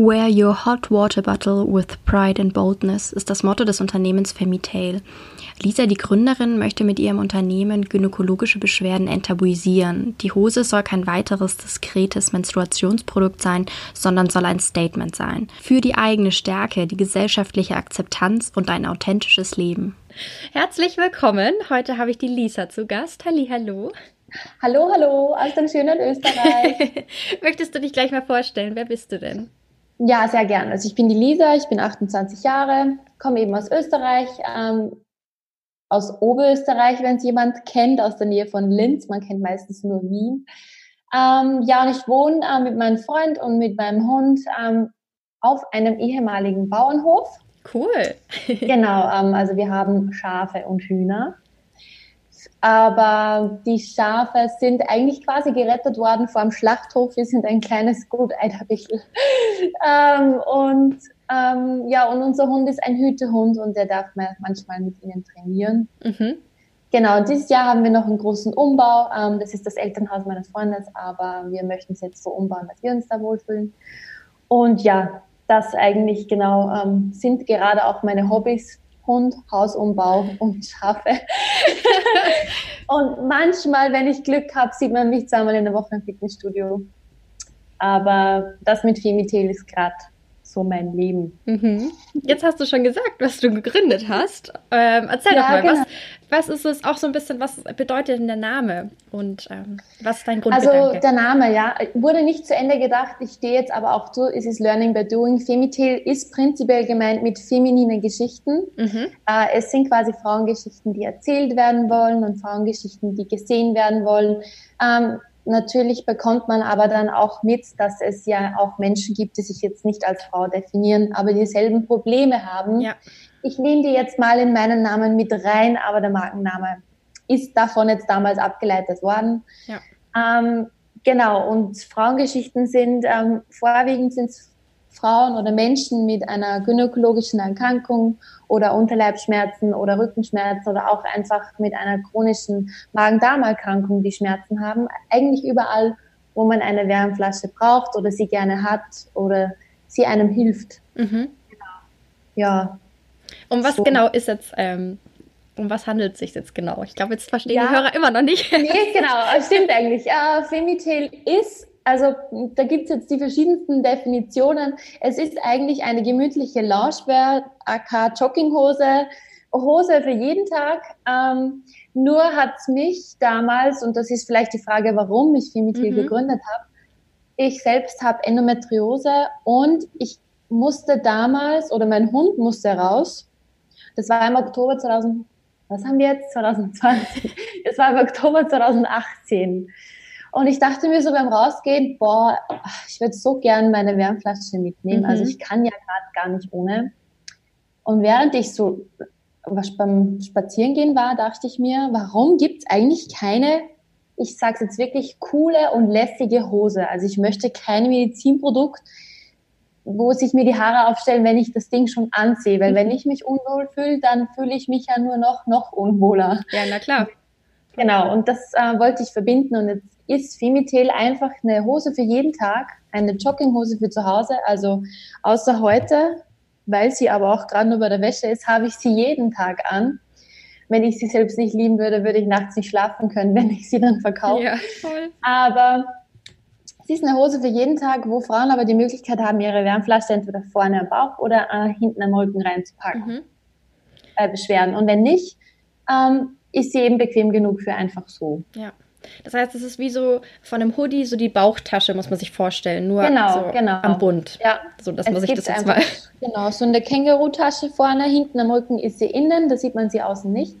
Wear your hot water bottle with pride and boldness ist das Motto des Unternehmens Femitail. Lisa, die Gründerin, möchte mit ihrem Unternehmen gynäkologische Beschwerden enttabuisieren. Die Hose soll kein weiteres diskretes Menstruationsprodukt sein, sondern soll ein Statement sein. Für die eigene Stärke, die gesellschaftliche Akzeptanz und ein authentisches Leben. Herzlich willkommen. Heute habe ich die Lisa zu Gast. Halli, hallo. Hallo, hallo aus dem schönen Österreich. Möchtest du dich gleich mal vorstellen? Wer bist du denn? Ja, sehr gern. Also ich bin die Lisa, ich bin 28 Jahre, komme eben aus Österreich, ähm, aus Oberösterreich, wenn es jemand kennt, aus der Nähe von Linz. Man kennt meistens nur Wien. Ähm, ja, und ich wohne äh, mit meinem Freund und mit meinem Hund ähm, auf einem ehemaligen Bauernhof. Cool. genau, ähm, also wir haben Schafe und Hühner. Aber die Schafe sind eigentlich quasi gerettet worden vor dem Schlachthof. Wir sind ein kleines Gut, ein ähm, und ähm, ja, und unser Hund ist ein Hütehund und der darf manchmal mit ihnen trainieren. Mhm. Genau, dieses Jahr haben wir noch einen großen Umbau. Ähm, das ist das Elternhaus meines Freundes, aber wir möchten es jetzt so umbauen, dass wir uns da wohlfühlen. Und ja, das eigentlich genau ähm, sind gerade auch meine Hobbys. Hund, Hausumbau und Schafe. und manchmal, wenn ich Glück habe, sieht man mich zweimal in der Woche im Fitnessstudio. Aber das mit Femitel ist gerade so mein Leben. Mhm. Jetzt hast du schon gesagt, was du gegründet hast. Ähm, erzähl ja, doch mal, genau. was, was ist es auch so ein bisschen, was bedeutet denn der Name und ähm, was ist dein Grundgedanke? Also der Name, ja, wurde nicht zu Ende gedacht. Ich stehe jetzt aber auch zu, es ist Learning by Doing. Femitel ist prinzipiell gemeint mit femininen Geschichten. Mhm. Äh, es sind quasi Frauengeschichten, die erzählt werden wollen und Frauengeschichten, die gesehen werden wollen. Ähm, Natürlich bekommt man aber dann auch mit, dass es ja auch Menschen gibt, die sich jetzt nicht als Frau definieren, aber dieselben Probleme haben. Ja. Ich nehme die jetzt mal in meinen Namen mit rein, aber der Markenname ist davon jetzt damals abgeleitet worden. Ja. Ähm, genau, und Frauengeschichten sind ähm, vorwiegend sind Frauen oder Menschen mit einer gynäkologischen Erkrankung oder Unterleibsschmerzen oder Rückenschmerzen oder auch einfach mit einer chronischen Magen-Darm-Erkrankung, die Schmerzen haben. Eigentlich überall, wo man eine Wärmflasche braucht oder sie gerne hat oder sie einem hilft. Mhm. Genau. Ja. Um was so. genau ist jetzt, ähm, um was handelt es sich jetzt genau? Ich glaube, jetzt verstehen ja. die Hörer immer noch nicht. Nee, genau, stimmt eigentlich. Äh, Femitel ist also da gibt es jetzt die verschiedensten Definitionen. Es ist eigentlich eine gemütliche Loungewear, AK Jogginghose, Hose für jeden Tag. Ähm, nur hat es mich damals, und das ist vielleicht die Frage, warum ich Femitil mhm. gegründet habe, ich selbst habe Endometriose und ich musste damals, oder mein Hund musste raus. Das war im Oktober 2000, was haben wir jetzt? 2020. Das war im Oktober 2018. Und ich dachte mir so beim Rausgehen, boah, ich würde so gern meine Wärmflasche mitnehmen. Also mhm. Also ich kann ja gerade gar nicht ohne. Und während ich so was beim Spazierengehen war, dachte ich mir, warum gibt's eigentlich keine, ich sag's jetzt wirklich, coole und lässige Hose? Also ich möchte kein Medizinprodukt, wo sich mir die Haare aufstellen, wenn ich das Ding schon ansehe. Weil mhm. wenn ich mich unwohl fühle, dann fühle ich mich ja nur noch, noch unwohler. Ja, na klar. Genau, und das äh, wollte ich verbinden und jetzt ist Femitel einfach eine Hose für jeden Tag, eine Jogginghose für zu Hause. Also außer heute, weil sie aber auch gerade nur bei der Wäsche ist, habe ich sie jeden Tag an. Wenn ich sie selbst nicht lieben würde, würde ich nachts nicht schlafen können, wenn ich sie dann verkaufe. Ja, voll. Aber sie ist eine Hose für jeden Tag, wo Frauen aber die Möglichkeit haben, ihre Wärmflasche entweder vorne am Bauch oder äh, hinten am Rücken reinzupacken. Mhm. Äh, Beschwerden. Und wenn nicht, ähm, ist sie eben bequem genug für einfach so. Ja. Das heißt, es ist wie so von einem Hoodie so die Bauchtasche, muss man sich vorstellen, nur genau, so genau. am Bund. Ja. So, dass es man sich das jetzt mal. Genau, so eine Känguru-Tasche vorne, hinten am Rücken ist sie innen, da sieht man sie außen nicht.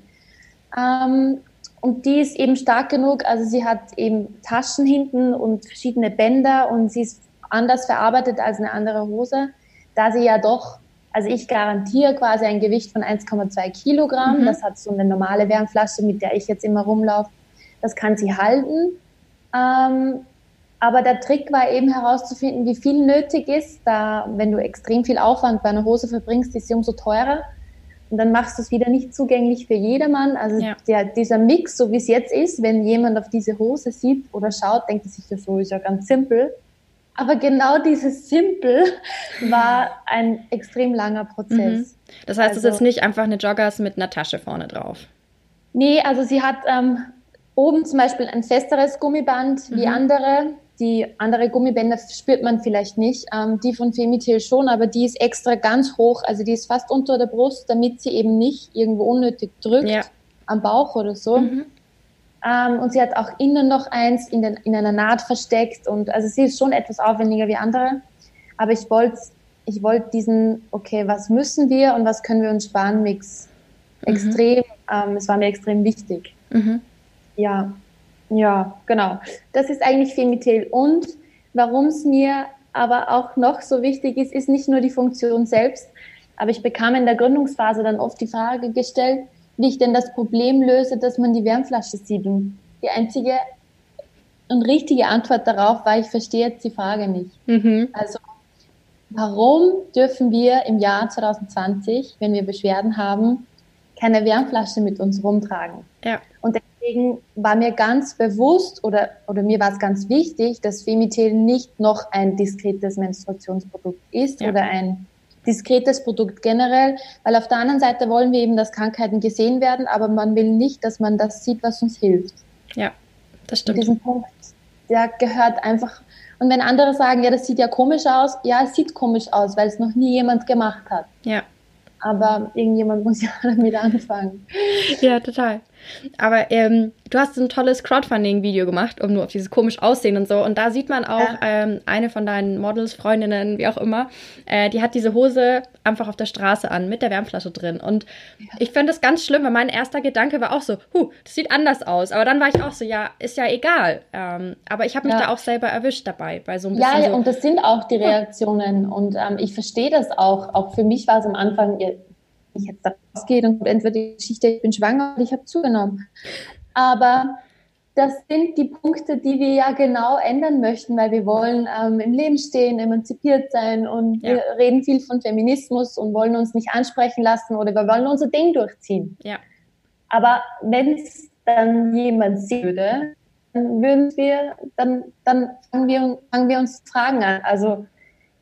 Ähm, und die ist eben stark genug, also sie hat eben Taschen hinten und verschiedene Bänder und sie ist anders verarbeitet als eine andere Hose, da sie ja doch Also ich garantiere quasi ein Gewicht von 1,2 Kilogramm. Mhm. Das hat so eine normale Wärmflasche, mit der ich jetzt immer rumlaufe. Das kann sie halten. Ähm, aber der Trick war eben herauszufinden, wie viel nötig ist. Da, wenn du extrem viel Aufwand bei einer Hose verbringst, ist sie umso teurer. Und dann machst du es wieder nicht zugänglich für jedermann. Also ja. der, dieser Mix, so wie es jetzt ist, wenn jemand auf diese Hose sieht oder schaut, denkt er sich, ja, so ist ja ganz simpel. Aber genau dieses Simpel war ein extrem langer Prozess. Mhm. Das heißt, es ist also jetzt nicht einfach eine Joggers mit einer Tasche vorne drauf. Nee, also sie hat ähm, oben zum Beispiel ein festeres Gummiband wie mhm. andere. Die andere Gummibänder spürt man vielleicht nicht. Ähm, die von Femitil schon, aber die ist extra ganz hoch. Also die ist fast unter der Brust, damit sie eben nicht irgendwo unnötig drückt ja. am Bauch oder so. Mhm. Ähm, und sie hat auch innen noch eins in, den, in einer Naht versteckt. Und also sie ist schon etwas aufwendiger wie andere. Aber ich wollte ich wollte diesen, okay, was müssen wir und was können wir uns sparen, Mix mhm. extrem, ähm, es war mir extrem wichtig. Mhm. Ja, ja, genau. Das ist eigentlich Femitel. Und warum es mir aber auch noch so wichtig ist, ist nicht nur die Funktion selbst, aber ich bekam in der Gründungsphase dann oft die Frage gestellt, wie ich denn das Problem löse, dass man die Wärmflasche sieht. Und die einzige und richtige Antwort darauf war, ich verstehe jetzt die Frage nicht. Mhm. Also, warum dürfen wir im Jahr 2020, wenn wir Beschwerden haben, keine Wärmflasche mit uns rumtragen? Ja. Und deswegen war mir ganz bewusst oder, oder mir war es ganz wichtig, dass Femitel nicht noch ein diskretes Menstruationsprodukt ist ja. oder ein diskretes Produkt generell, weil auf der anderen Seite wollen wir eben, dass Krankheiten gesehen werden, aber man will nicht, dass man das sieht, was uns hilft. Ja, das stimmt. Und diesen Punkt, der gehört einfach. Und wenn andere sagen, ja, das sieht ja komisch aus, ja, es sieht komisch aus, weil es noch nie jemand gemacht hat. Ja. Aber irgendjemand muss ja damit anfangen. Ja, total. Aber ähm, du hast ein tolles Crowdfunding-Video gemacht, um nur auf dieses komisch Aussehen und so. Und da sieht man auch ja. ähm, eine von deinen Models, Freundinnen, wie auch immer, äh, die hat diese Hose einfach auf der Straße an mit der Wärmflasche drin. Und ja. ich finde das ganz schlimm, weil mein erster Gedanke war auch so, huh, das sieht anders aus. Aber dann war ich auch so, ja, ist ja egal. Ähm, aber ich habe mich ja. da auch selber erwischt dabei, bei so ein bisschen. Ja, so, und das sind auch die Reaktionen. Und ähm, ich verstehe das auch. Auch für mich war es am Anfang, ich jetzt da rausgehe und entweder die Geschichte, ich bin schwanger und ich habe zugenommen. Aber das sind die Punkte, die wir ja genau ändern möchten, weil wir wollen ähm, im Leben stehen, emanzipiert sein und ja. wir reden viel von Feminismus und wollen uns nicht ansprechen lassen oder wir wollen unser Ding durchziehen. Ja. Aber wenn es dann jemand sehen würde, dann würden wir, dann, dann fangen wir, fangen wir uns Fragen an. Also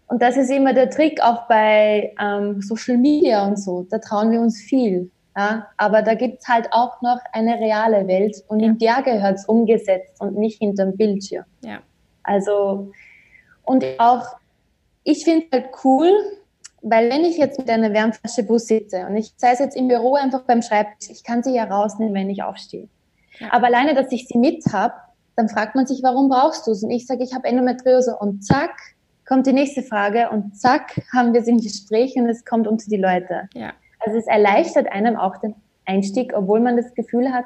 und das ist immer der Trick auch bei ähm, Social Media und so. Da trauen wir uns viel. Ja? Aber da gibt's halt auch noch eine reale Welt und ja. in der gehört's umgesetzt und nicht hinterm Bildschirm. Ja. Also, und auch, ich finde halt cool, weil wenn ich jetzt mit einer Wärmflasche Bus sitze und ich sei es jetzt im Büro einfach beim Schreibtisch, ich kann sie ja rausnehmen, wenn ich aufstehe. Ja. Aber alleine, dass ich sie mit habe, dann fragt man sich, warum brauchst du es? Und ich sage, ich habe Endometriose und zack, kommt die nächste Frage und zack, haben wir sie im Gespräch und es kommt unter die Leute. Ja. Also es erleichtert einem auch den Einstieg, obwohl man das Gefühl hat,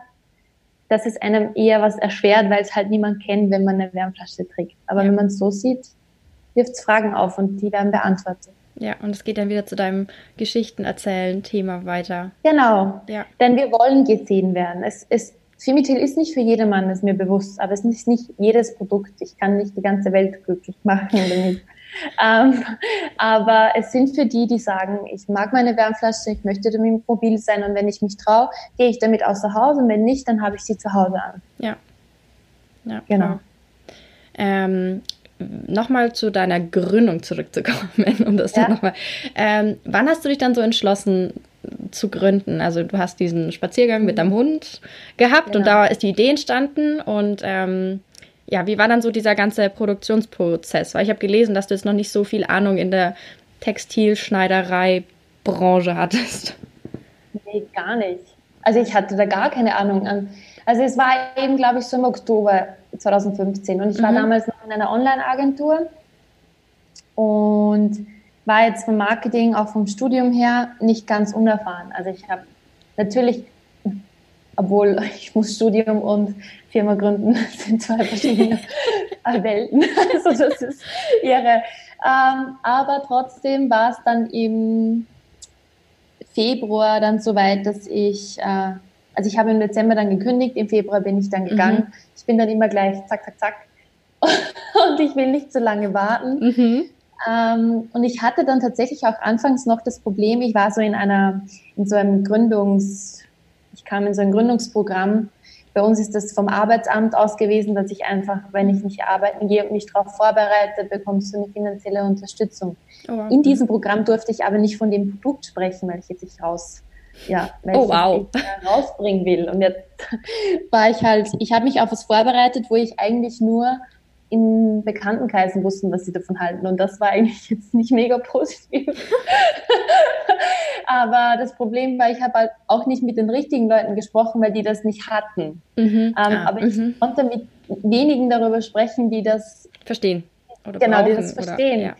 dass es einem eher was erschwert, weil es halt niemand kennt, wenn man eine Wärmflasche trägt. Aber ja. wenn man es so sieht, wirft es Fragen auf und die werden beantwortet. Ja, und es geht dann wieder zu deinem Geschichtenerzählen-Thema weiter. Genau. Ja. Denn wir wollen gesehen werden. Es, es, Femitil ist nicht für jedermann, ist mir bewusst, aber es ist nicht jedes Produkt. Ich kann nicht die ganze Welt glücklich machen damit. ähm, aber es sind für die, die sagen, ich mag meine Wärmflasche, ich möchte damit mobil sein und wenn ich mich traue, gehe ich damit außer Hause und wenn nicht, dann habe ich sie zu Hause an. Ja. Ja, genau. Ähm, nochmal zu deiner Gründung zurückzukommen, um das ja. nochmal. Ähm, wann hast du dich dann so entschlossen, zu gründen. Also du hast diesen Spaziergang mit deinem Hund gehabt genau. und da ist die Idee entstanden und ähm, ja, wie war dann so dieser ganze Produktionsprozess? Weil ich habe gelesen, dass du jetzt noch nicht so viel Ahnung in der Textilschneiderei-Branche hattest. Nee, gar nicht. Also ich hatte da gar keine Ahnung. Also es war eben, glaube ich, so im Oktober 2015 und ich war mhm. damals noch in einer Online-Agentur und war jetzt vom Marketing, auch vom Studium her, nicht ganz unerfahren. Also ich habe natürlich, obwohl ich muss Studium und Firma gründen, sind zwei verschiedene Welten. Also das ist ihre. Ähm, aber trotzdem war es dann eben Februar dann so weit, dass ich, äh, also ich habe im Dezember dann gekündigt, im Februar bin ich dann gegangen. Mhm. Ich bin dann immer gleich zack, zack, zack. und ich will nicht so lange warten. Mhm. Ähm, und ich hatte dann tatsächlich auch anfangs noch das Problem, ich war so in einer, in so einem Gründungs, ich kam in so ein Gründungsprogramm. Bei uns ist das vom Arbeitsamt aus gewesen, dass ich einfach, wenn ich nicht arbeiten gehe und mich darauf vorbereite, bekommst du eine finanzielle Unterstützung. Oh, wow. In diesem Programm durfte ich aber nicht von dem Produkt sprechen, weil ich jetzt nicht raus, ja, weil oh, wow. ich rausbringen will. Und jetzt war ich halt, ich habe mich auf was vorbereitet, wo ich eigentlich nur in Bekanntenkreisen wussten, was sie davon halten. Und das war eigentlich jetzt nicht mega positiv. Aber das Problem war, ich habe halt auch nicht mit den richtigen Leuten gesprochen, weil die das nicht hatten. Mhm. Ähm, ah, aber ich mhm. konnte mit wenigen darüber sprechen, die das verstehen. Oder genau, die das verstehen. Oder,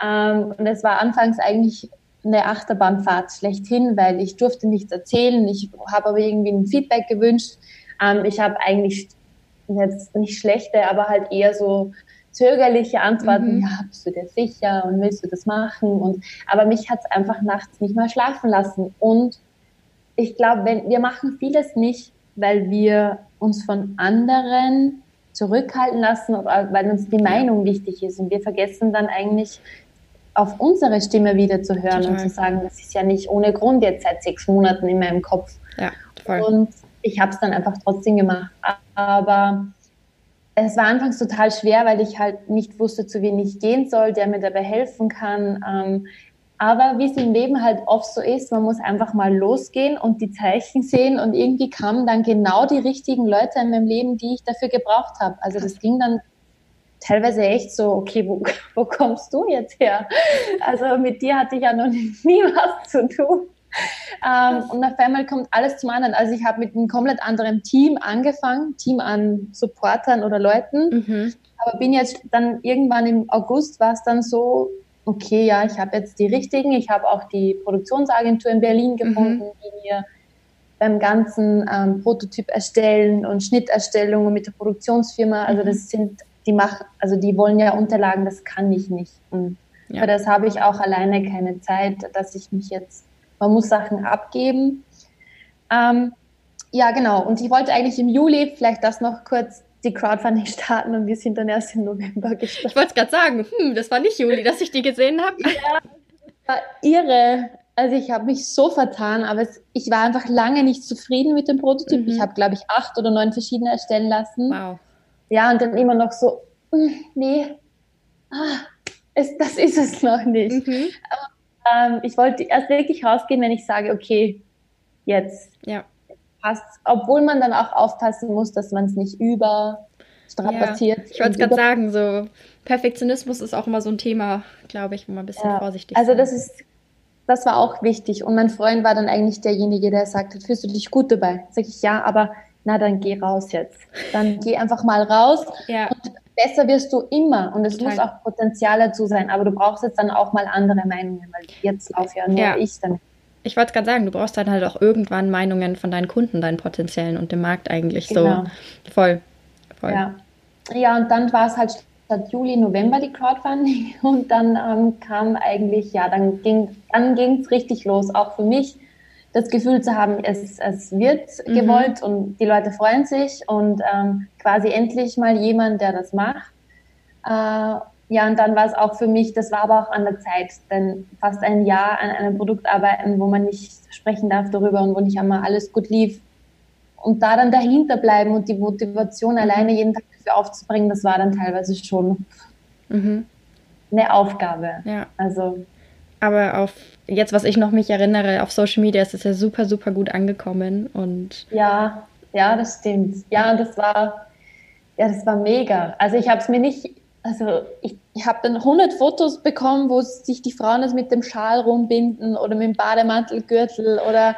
ja. ähm, und es war anfangs eigentlich eine Achterbahnfahrt schlechthin, weil ich durfte nichts erzählen. Ich habe aber irgendwie ein Feedback gewünscht. Ähm, ich habe eigentlich jetzt nicht schlechte, aber halt eher so zögerliche Antworten, mhm. ja, bist du dir sicher und willst du das machen? Und aber mich hat es einfach nachts nicht mal schlafen lassen. Und ich glaube, wenn wir machen vieles nicht, weil wir uns von anderen zurückhalten lassen oder weil uns die Meinung wichtig ist. Und wir vergessen dann eigentlich auf unsere Stimme wieder zu hören Total. und zu sagen, das ist ja nicht ohne Grund jetzt seit sechs Monaten in meinem Kopf. Ja, voll. Und ich habe es dann einfach trotzdem gemacht. Aber es war anfangs total schwer, weil ich halt nicht wusste, zu wem ich gehen soll, der mir dabei helfen kann. Ähm, aber wie es im Leben halt oft so ist, man muss einfach mal losgehen und die Zeichen sehen und irgendwie kamen dann genau die richtigen Leute in meinem Leben, die ich dafür gebraucht habe. Also das ging dann teilweise echt so, okay, wo, wo kommst du jetzt her? Also mit dir hatte ich ja noch nie was zu tun. Ähm, und auf einmal kommt alles zum anderen. Also ich habe mit einem komplett anderen Team angefangen, Team an Supportern oder Leuten. Mhm. Aber bin jetzt dann irgendwann im August war es dann so, okay, ja, ich habe jetzt die richtigen. Ich habe auch die Produktionsagentur in Berlin gefunden, mhm. die mir beim ganzen ähm, Prototyp erstellen und Schnitterstellung und mit der Produktionsfirma, also mhm. das sind, die machen, also die wollen ja Unterlagen, das kann ich nicht. Und ja. für das habe ich auch alleine keine Zeit, dass ich mich jetzt man muss Sachen abgeben. Ähm, ja, genau. Und ich wollte eigentlich im Juli vielleicht das noch kurz die Crowdfunding starten und wir sind dann erst im November gestartet. Ich wollte es gerade sagen, hm, das war nicht Juli, dass ich die gesehen habe. Ja, war irre. Also ich habe mich so vertan, aber es, ich war einfach lange nicht zufrieden mit dem Prototyp. Mhm. Ich habe, glaube ich, acht oder neun verschiedene erstellen lassen. Wow. Ja, und dann immer noch so, hm, nee, ah, es, das ist es noch nicht. Mhm. Ähm, ich wollte erst wirklich rausgehen, wenn ich sage, okay, jetzt ja. passt Obwohl man dann auch aufpassen muss, dass man es nicht überstrapaziert. Ja, ich wollte es gerade sagen, so Perfektionismus ist auch immer so ein Thema, glaube ich, wo man ein bisschen ja. vorsichtig Also das ist, das war auch wichtig. Und mein Freund war dann eigentlich derjenige, der sagt, fühlst du dich gut dabei? Sag ich, ja, aber na, dann geh raus jetzt. Dann geh einfach mal raus. Ja. Und besser wirst du immer und es Total. muss auch Potenzial dazu sein, aber du brauchst jetzt dann auch mal andere Meinungen, weil jetzt laufe ja nur ja. ich damit. Ich wollte gerade sagen, du brauchst dann halt auch irgendwann Meinungen von deinen Kunden, deinen potenziellen und dem Markt eigentlich genau. so voll. voll. Ja. ja, und dann war es halt statt Juli, November die Crowdfunding und dann ähm, kam eigentlich, ja, dann ging dann es richtig los, auch für mich das Gefühl zu haben, es, es wird mhm. gewollt und die Leute freuen sich und ähm, quasi endlich mal jemand, der das macht. Äh, ja, und dann war es auch für mich, das war aber auch an der Zeit, denn fast ein Jahr an einem Produkt arbeiten, wo man nicht sprechen darf darüber und wo nicht einmal alles gut lief. Und da dann dahinter bleiben und die Motivation mhm. alleine jeden Tag dafür aufzubringen, das war dann teilweise schon mhm. eine Aufgabe. Ja. Also aber auf jetzt, was ich noch mich erinnere, auf Social Media ist es ja super, super gut angekommen und ja, ja, das stimmt. Ja, das war, ja, das war mega. Also ich habe es mir nicht, also ich, ich habe dann 100 Fotos bekommen, wo sich die Frauen das mit dem Schal rumbinden oder mit dem Bademantelgürtel oder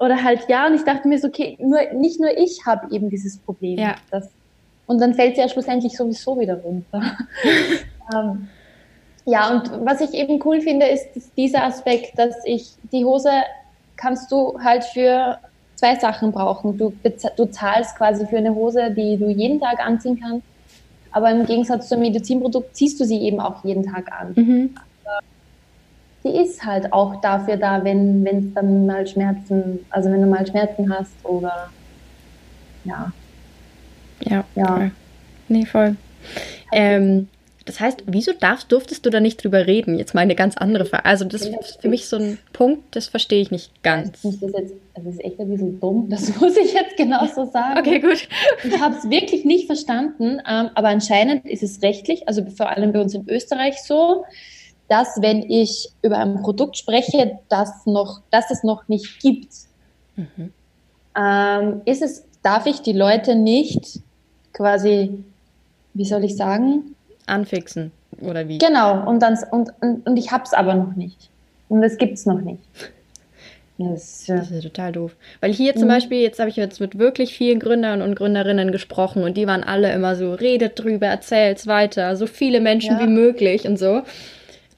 oder halt ja und ich dachte mir so okay nur nicht nur ich habe eben dieses Problem ja. das, und dann fällt sie ja schlussendlich sowieso wieder runter ähm, ja, und was ich eben cool finde, ist dieser Aspekt, dass ich die Hose kannst du halt für zwei Sachen brauchen. Du, du zahlst quasi für eine Hose, die du jeden Tag anziehen kannst, aber im Gegensatz zum Medizinprodukt ziehst du sie eben auch jeden Tag an. Mhm. die ist halt auch dafür da, wenn es dann mal Schmerzen, also wenn du mal Schmerzen hast oder ja. Ja, ja. Voll. Nee, voll. Ähm, das heißt, wieso darfst, durftest du da nicht drüber reden? Jetzt mal eine ganz andere Frage. Also das ist für mich so ein Punkt, das verstehe ich nicht ganz. Das ist, jetzt, das ist echt ein bisschen dumm, das muss ich jetzt genauso sagen. Okay, gut. Ich habe es wirklich nicht verstanden, ähm, aber anscheinend ist es rechtlich, also vor allem bei uns in Österreich so, dass wenn ich über ein Produkt spreche, das, noch, das es noch nicht gibt, mhm. ähm, ist es, darf ich die Leute nicht quasi, wie soll ich sagen? Anfixen, oder wie? Genau, und, dann, und, und, und ich habe es aber noch nicht. Und es gibt es noch nicht. Das, das, ist total doof. Weil hier zum mhm. Beispiel, jetzt habe ich jetzt mit wirklich vielen Gründern und Gründerinnen gesprochen und die waren alle immer so, redet drüber, erzählt's weiter, so viele Menschen ja. wie möglich und so.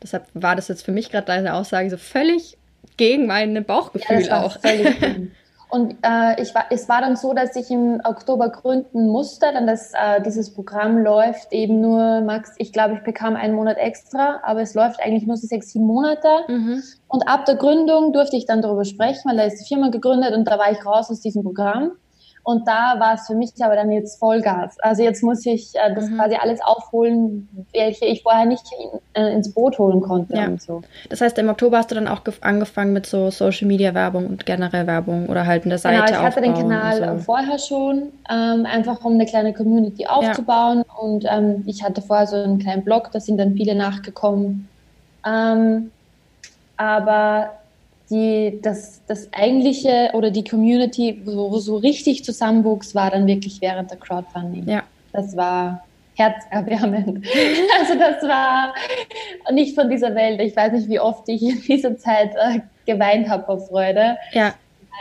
Deshalb war das jetzt für mich gerade deine Aussage so völlig gegen mein Bauchgefühl ja, auch. Und äh, ich war, es war dann so, dass ich im Oktober gründen musste, dann das, äh, dieses Programm läuft eben nur, Max, ich glaube, ich bekam einen Monat extra, aber es läuft eigentlich nur so sechs, sieben Monate. Mhm. Und ab der Gründung durfte ich dann darüber sprechen, weil da ist die Firma gegründet und da war ich raus aus diesem Programm. Und da war es für mich aber dann jetzt Vollgas. Also jetzt muss ich äh, das mhm. quasi alles aufholen, welche ich vorher nicht in, äh, ins Boot holen konnte ja. so. Das heißt, im Oktober hast du dann auch angefangen mit so Social Media Werbung und generell Werbung oder halt in der Seite. Genau, ich hatte den Kanal so. vorher schon, ähm, einfach um eine kleine Community aufzubauen. Ja. Und ähm, ich hatte vorher so einen kleinen Blog, da sind dann viele nachgekommen. Ähm, aber die, das, das eigentliche oder die Community, wo so richtig zusammenwuchs, war dann wirklich während der Crowdfunding. Ja. Das war herzerwärmend. also das war nicht von dieser Welt. Ich weiß nicht, wie oft ich in dieser Zeit äh, geweint habe vor Freude. Ja.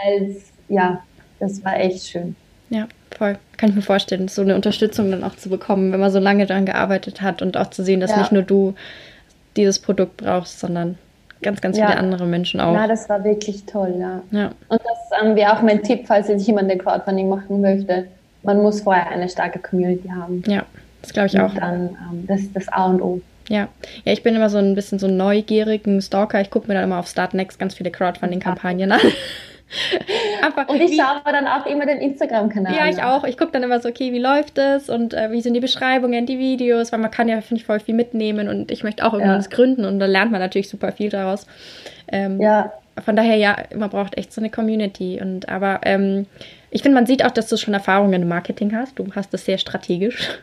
Als, ja, das war echt schön. Ja, voll. Kann ich mir vorstellen, so eine Unterstützung dann auch zu bekommen, wenn man so lange daran gearbeitet hat und auch zu sehen, dass ja. nicht nur du dieses Produkt brauchst, sondern ganz, ganz ja. viele andere Menschen auch. Ja, das war wirklich toll, ja. ja. Und das ähm, wäre auch mein Tipp, falls jetzt jemand den Crowdfunding machen möchte. Man muss vorher eine starke Community haben. Ja, das glaube ich und auch. Dann, ähm, das ist das A und O. Ja. ja, ich bin immer so ein bisschen so neugierigen Stalker. Ich gucke mir dann immer auf Startnext ganz viele Crowdfunding-Kampagnen an. Und ich wie, schaue dann auch immer den Instagram-Kanal. Ja, ich auch. Ich gucke dann immer so, okay, wie läuft es und äh, wie sind die Beschreibungen, die Videos, weil man kann ja, finde ich, voll viel mitnehmen und ich möchte auch irgendwas ja. gründen und da lernt man natürlich super viel daraus. Ähm, ja. Von daher, ja, man braucht echt so eine Community. Und aber ähm, ich finde, man sieht auch, dass du schon Erfahrungen im Marketing hast. Du hast das sehr strategisch.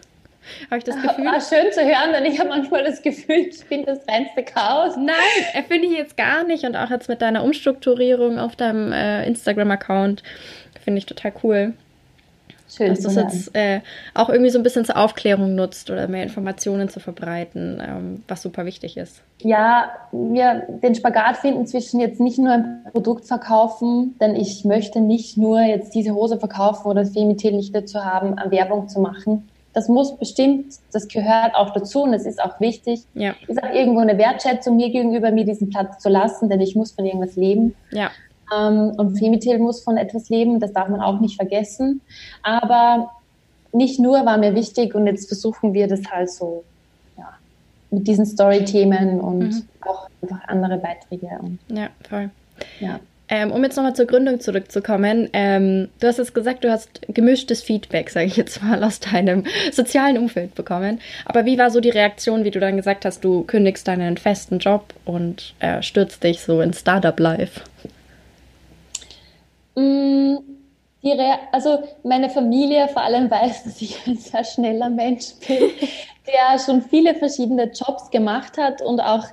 Habe ich das Gefühl? War schön zu hören, denn ich habe manchmal das Gefühl, ich bin das reinste Chaos. Nein, finde ich jetzt gar nicht. Und auch jetzt mit deiner Umstrukturierung auf deinem äh, Instagram-Account finde ich total cool. Schön. Dass du es jetzt äh, auch irgendwie so ein bisschen zur Aufklärung nutzt oder mehr Informationen zu verbreiten, ähm, was super wichtig ist. Ja, wir den Spagat finden zwischen jetzt nicht nur ein Produkt verkaufen, denn ich möchte nicht nur jetzt diese Hose verkaufen oder Femitel nicht dazu haben, Werbung zu machen das muss bestimmt, das gehört auch dazu und es ist auch wichtig. Ja. Ist auch irgendwo eine Wertschätzung mir gegenüber, mir diesen Platz zu lassen, denn ich muss von irgendwas leben. Ja. Ähm, und Femitel muss von etwas leben, das darf man auch nicht vergessen. Aber nicht nur war mir wichtig und jetzt versuchen wir das halt so ja, mit diesen Story-Themen und mhm. auch einfach andere Beiträge. Und, ja, voll. Ja. Ähm, um jetzt nochmal zur Gründung zurückzukommen, ähm, du hast jetzt gesagt, du hast gemischtes Feedback, sage ich jetzt mal, aus deinem sozialen Umfeld bekommen. Aber wie war so die Reaktion, wie du dann gesagt hast, du kündigst deinen festen Job und äh, stürzt dich so in Startup-Life? Mm, also meine Familie vor allem weiß, dass ich ein sehr schneller Mensch bin, der schon viele verschiedene Jobs gemacht hat und auch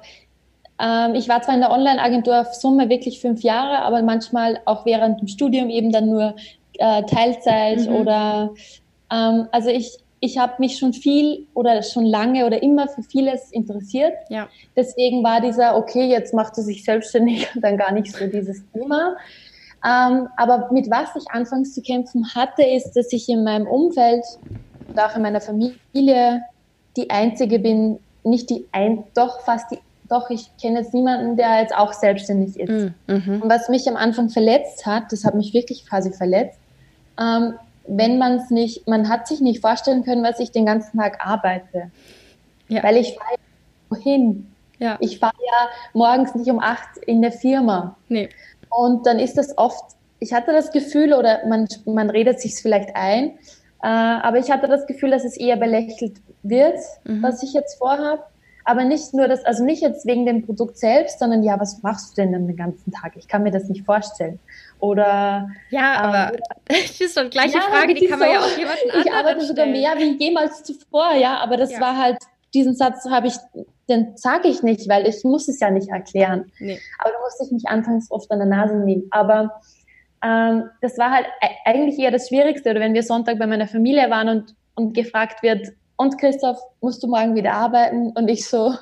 ähm, ich war zwar in der Online-Agentur auf Summe wirklich fünf Jahre, aber manchmal auch während dem Studium eben dann nur äh, Teilzeit mhm. oder ähm, also ich, ich habe mich schon viel oder schon lange oder immer für vieles interessiert. Ja. Deswegen war dieser, okay, jetzt macht sie sich selbstständig dann gar nicht so dieses Thema. Ähm, aber mit was ich anfangs zu kämpfen hatte, ist, dass ich in meinem Umfeld und auch in meiner Familie die Einzige bin, nicht die ein, doch fast die doch, ich kenne jetzt niemanden, der jetzt auch selbstständig ist. Mm, mhm. Und was mich am Anfang verletzt hat, das hat mich wirklich quasi verletzt, ähm, wenn man es nicht, man hat sich nicht vorstellen können, was ich den ganzen Tag arbeite. Ja. Weil ich weiß, wohin. Ja. Ich fahre ja morgens nicht um acht in der Firma. Nee. Und dann ist das oft, ich hatte das Gefühl, oder man, man redet sich vielleicht ein, äh, aber ich hatte das Gefühl, dass es eher belächelt wird, mhm. was ich jetzt vorhabe. Aber nicht nur das, also nicht jetzt wegen dem Produkt selbst, sondern ja, was machst du denn dann den ganzen Tag? Ich kann mir das nicht vorstellen. Oder ja, aber ähm, das ist so die gleiche ja, Frage, die kann man so, ja auch jemanden anderen Ich arbeite sogar mehr wie jemals zuvor, ja, aber das ja. war halt diesen Satz habe ich, den sage ich nicht, weil ich muss es ja nicht erklären. Nee. Aber da musste ich mich anfangs oft an der Nase nehmen. Aber ähm, das war halt e-, eigentlich eher das Schwierigste. Oder wenn wir Sonntag bei meiner Familie waren und, und gefragt wird, und Christoph, musst du morgen wieder arbeiten? Und ich so,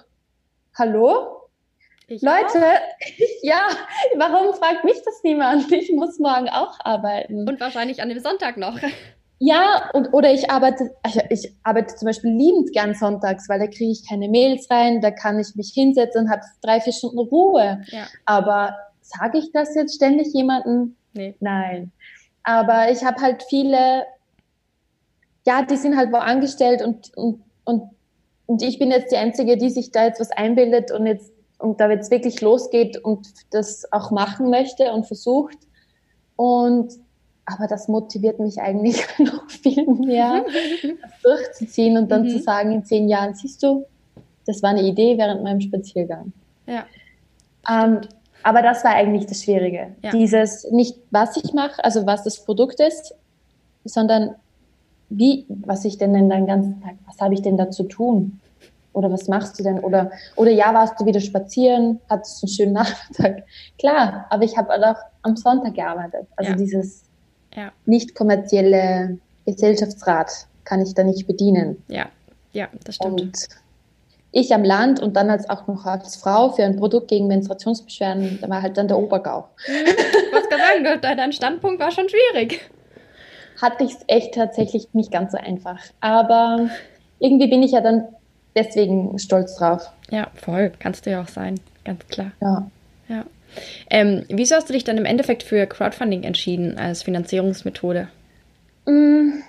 hallo? Ich Leute, ja, warum fragt mich das niemand? Ich muss morgen auch arbeiten. Und wahrscheinlich an dem Sonntag noch. Ja, und, oder ich arbeite, also ich arbeite zum Beispiel liebend gern sonntags, weil da kriege ich keine Mails rein, da kann ich mich hinsetzen und habe drei, vier Stunden Ruhe. Ja. Aber sage ich das jetzt ständig jemandem? Nee. Nein. Aber ich habe halt viele, ja, die sind halt wo angestellt und, und, und, und ich bin jetzt die Einzige, die sich da jetzt was einbildet und jetzt und da jetzt wirklich losgeht und das auch machen möchte und versucht. Und aber das motiviert mich eigentlich noch viel mehr, das durchzuziehen und dann mhm. zu sagen, in zehn Jahren, siehst du, das war eine Idee während meinem Spaziergang. Ja. Ähm, aber das war eigentlich das Schwierige. Ja. Dieses, nicht was ich mache, also was das Produkt ist, sondern wie, was ich denn den ganzen Tag, was habe ich denn da zu tun? Oder was machst du denn? Oder, oder ja, warst du wieder spazieren, hattest einen schönen Nachmittag. Klar, aber ich habe auch am Sonntag gearbeitet. Also ja. dieses ja. nicht kommerzielle Gesellschaftsrat kann ich da nicht bedienen. Ja, ja, das stimmt. Und ich am Land und dann als auch noch als Frau für ein Produkt gegen Menstruationsbeschwerden, da war halt dann der Obergau. Was kann sagen, dein Standpunkt war schon schwierig. Hatte ich es echt tatsächlich nicht ganz so einfach. Aber irgendwie bin ich ja dann deswegen stolz drauf. Ja, voll. Kannst du ja auch sein, ganz klar. Ja. Ja. Ähm, wieso hast du dich dann im Endeffekt für Crowdfunding entschieden als Finanzierungsmethode? Mm,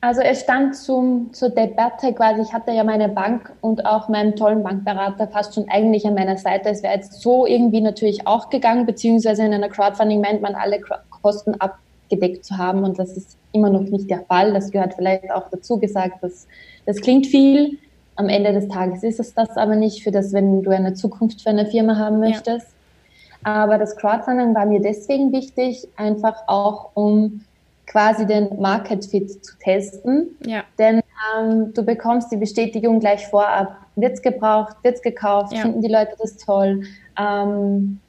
also es stand zum, zur Debatte quasi, ich hatte ja meine Bank und auch meinen tollen Bankberater fast schon eigentlich an meiner Seite. Es wäre jetzt so irgendwie natürlich auch gegangen, beziehungsweise in einer Crowdfunding meint man alle Kosten abgedeckt zu haben und das ist immer noch nicht der Fall. Das gehört vielleicht auch dazu gesagt, dass das klingt viel. Am Ende des Tages ist es das aber nicht für das, wenn du eine Zukunft für eine Firma haben möchtest. Ja. Aber das Crowdfunding war mir deswegen wichtig, einfach auch um quasi den Market Fit zu testen. Ja. Denn ähm, du bekommst die Bestätigung gleich vorab. Wird es gebraucht? Wird es gekauft? Ja. Finden die Leute das toll? Ähm,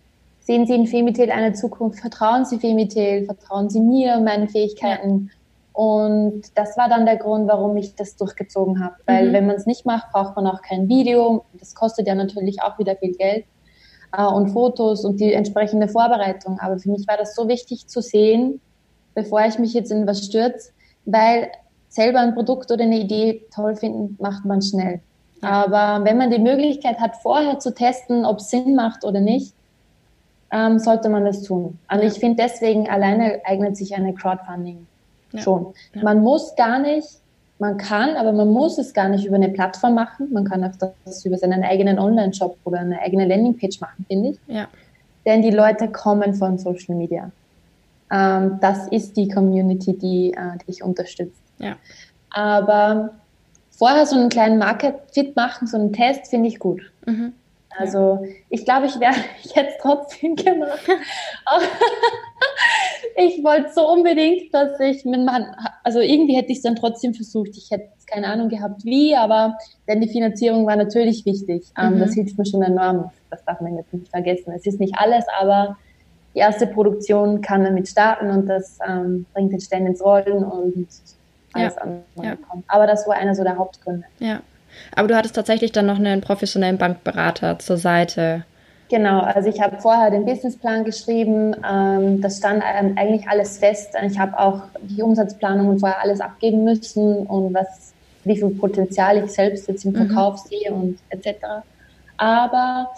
sehen sie in Femitel eine Zukunft? Vertrauen sie Femitel? Vertrauen sie mir und meinen Fähigkeiten? Ja. Und das war dann der Grund, warum ich das durchgezogen habe. Weil mhm. wenn man es nicht macht, braucht man auch kein Video. Das kostet ja natürlich auch wieder viel Geld äh, und Fotos und die entsprechende Vorbereitung. Aber für mich war das so wichtig zu sehen, bevor ich mich jetzt in was stürze, weil selber ein Produkt oder eine Idee toll finden, macht man schnell. Ja. Aber wenn man die Möglichkeit hat, vorher zu testen, ob es Sinn macht oder nicht, ähm, sollte man das tun. Und ja. ich finde deswegen alleine eignet sich eine Crowdfunding ja. schon. Man muss gar nicht man kann, aber man muss es gar nicht über eine Plattform machen. Man kann auch das über seinen eigenen Online-Shop oder eine eigene Landingpage machen, finde ich. Ja. Denn die Leute kommen von Social Media. Ähm, das ist die Community, die, äh, die ich unterstütze. Ja. Aber vorher so einen kleinen Market-Fit machen, so einen Test, finde ich gut. Mhm. Also ich glaube, ich wäre jetzt trotzdem gemacht. ich wollte so unbedingt, dass ich mit Mann, also irgendwie hätte ich es dann trotzdem versucht. Ich hätte keine Ahnung gehabt, wie, aber denn die Finanzierung war natürlich wichtig. Ähm, mhm. Das hilft mir schon enorm. Das darf man jetzt nicht vergessen. Es ist nicht alles, aber die erste Produktion kann damit starten und das ähm, bringt den Stein ins Rollen und alles ja. andere ja. kommt. Aber das war einer so der Hauptgründe. Ja. Aber du hattest tatsächlich dann noch einen professionellen Bankberater zur Seite. Genau, also ich habe vorher den Businessplan geschrieben. Ähm, das stand ähm, eigentlich alles fest. Ich habe auch die Umsatzplanungen vorher alles abgeben müssen und was, wie viel Potenzial ich selbst jetzt im mhm. Verkauf mhm. sehe und etc. Aber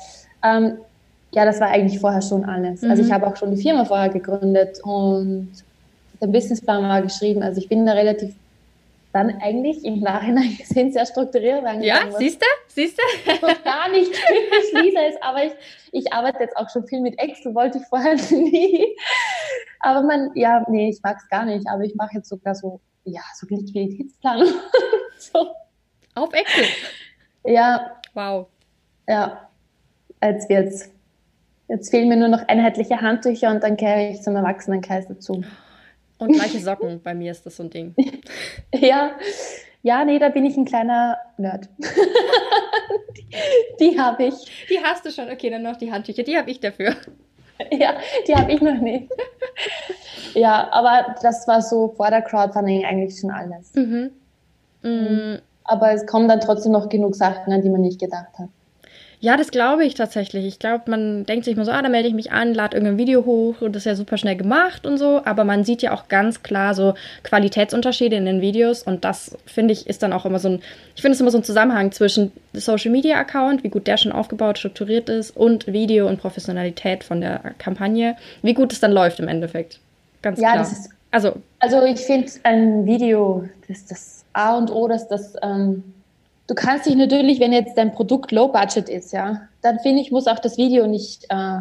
ähm, ja, das war eigentlich vorher schon alles. Mhm. Also ich habe auch schon die Firma vorher gegründet und der Businessplan war geschrieben. Also ich bin da relativ dann eigentlich im Nachhinein gesehen sehr strukturiert angefangen. Ja, siehst du? Siehst du? gar nicht typisch Lisa ist, aber ich, ich arbeite jetzt auch schon viel mit Excel, wollte ich vorher nie. Aber man, ja, nee, ich mag es gar nicht, aber ich mache jetzt sogar so, ja, so Liquiditätsplanung. so. Auf Excel? Ja. Wow. Ja, als wird's. Jetzt fehlen mir nur noch einheitliche Handtücher und dann kehre ich zum Erwachsenenkreis dazu. Und gleiche Socken, bei mir ist das so ein Ding. ja, ja, nee, da bin ich ein kleiner Nerd. die, die habe ich. Die hast du schon, okay, dann noch die Handtücher, die habe ich dafür. Ja, die habe ich noch nicht. ja, aber das war so vor der Crowdfunding eigentlich schon alles. Mhm. Mhm. Aber es kommen dann trotzdem noch genug Sachen, an die man nicht gedacht hat. Ja, das glaube ich tatsächlich. Ich glaube, man denkt sich mal so, ah, da melde ich mich an, lade irgendein Video hoch und das ist ja super schnell gemacht und so. Aber man sieht ja auch ganz klar so Qualitätsunterschiede in den Videos und das finde ich ist dann auch immer so ein, ich finde es immer so ein Zusammenhang zwischen Social Media Account, wie gut der schon aufgebaut, strukturiert ist und Video und Professionalität von der Kampagne, wie gut es dann läuft im Endeffekt. Ganz ja, klar. Das ist, also, also ich finde ein Video, das ist das A und O, dass das ähm du kannst dich natürlich, wenn jetzt dein Produkt low budget ist, ja, dann finde ich, muss auch das Video nicht äh,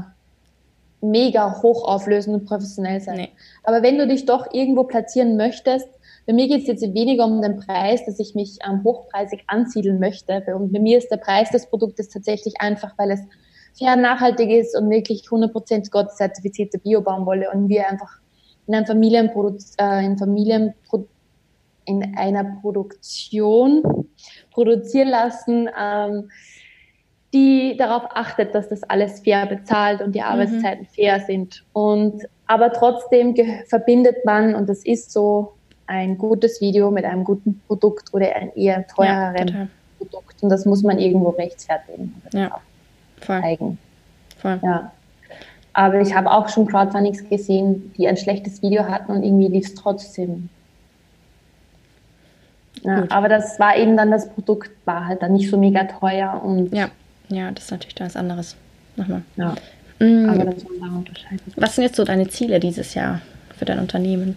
mega hoch auflösen und professionell sein. Nee. Aber wenn du dich doch irgendwo platzieren möchtest, bei mir geht es jetzt weniger um den Preis, dass ich mich ähm, hochpreisig ansiedeln möchte. Und bei mir ist der Preis des Produktes tatsächlich einfach, weil es fair nachhaltig ist und wirklich 100% Gott zertifizierte Bio-Baumwolle und wir einfach in einem Familienprodu äh, in Familienpro in einer Produktion produzieren lassen, ähm, die darauf achtet, dass das alles fair bezahlt und die mhm. Arbeitszeiten mhm. fair sind. Und aber trotzdem verbindet man, und das ist so, ein gutes Video mit einem guten Produkt oder ein eher teureren ja, Produkt. Und das muss man irgendwo rechtfertigen. Ja, voll. Zeigen. Voll. Ja. Aber ich habe auch schon Crowdfundings gesehen, die ein schlechtes Video hatten und irgendwie lief es trotzdem ja, aber das war eben dann, das Produkt war halt dann nicht so mega teuer und. Ja, ja, das ist natürlich dann was anderes. Nochmal. Ja. Mhm. Aber das war da unterscheiden. Was sind jetzt so deine Ziele dieses Jahr für dein Unternehmen?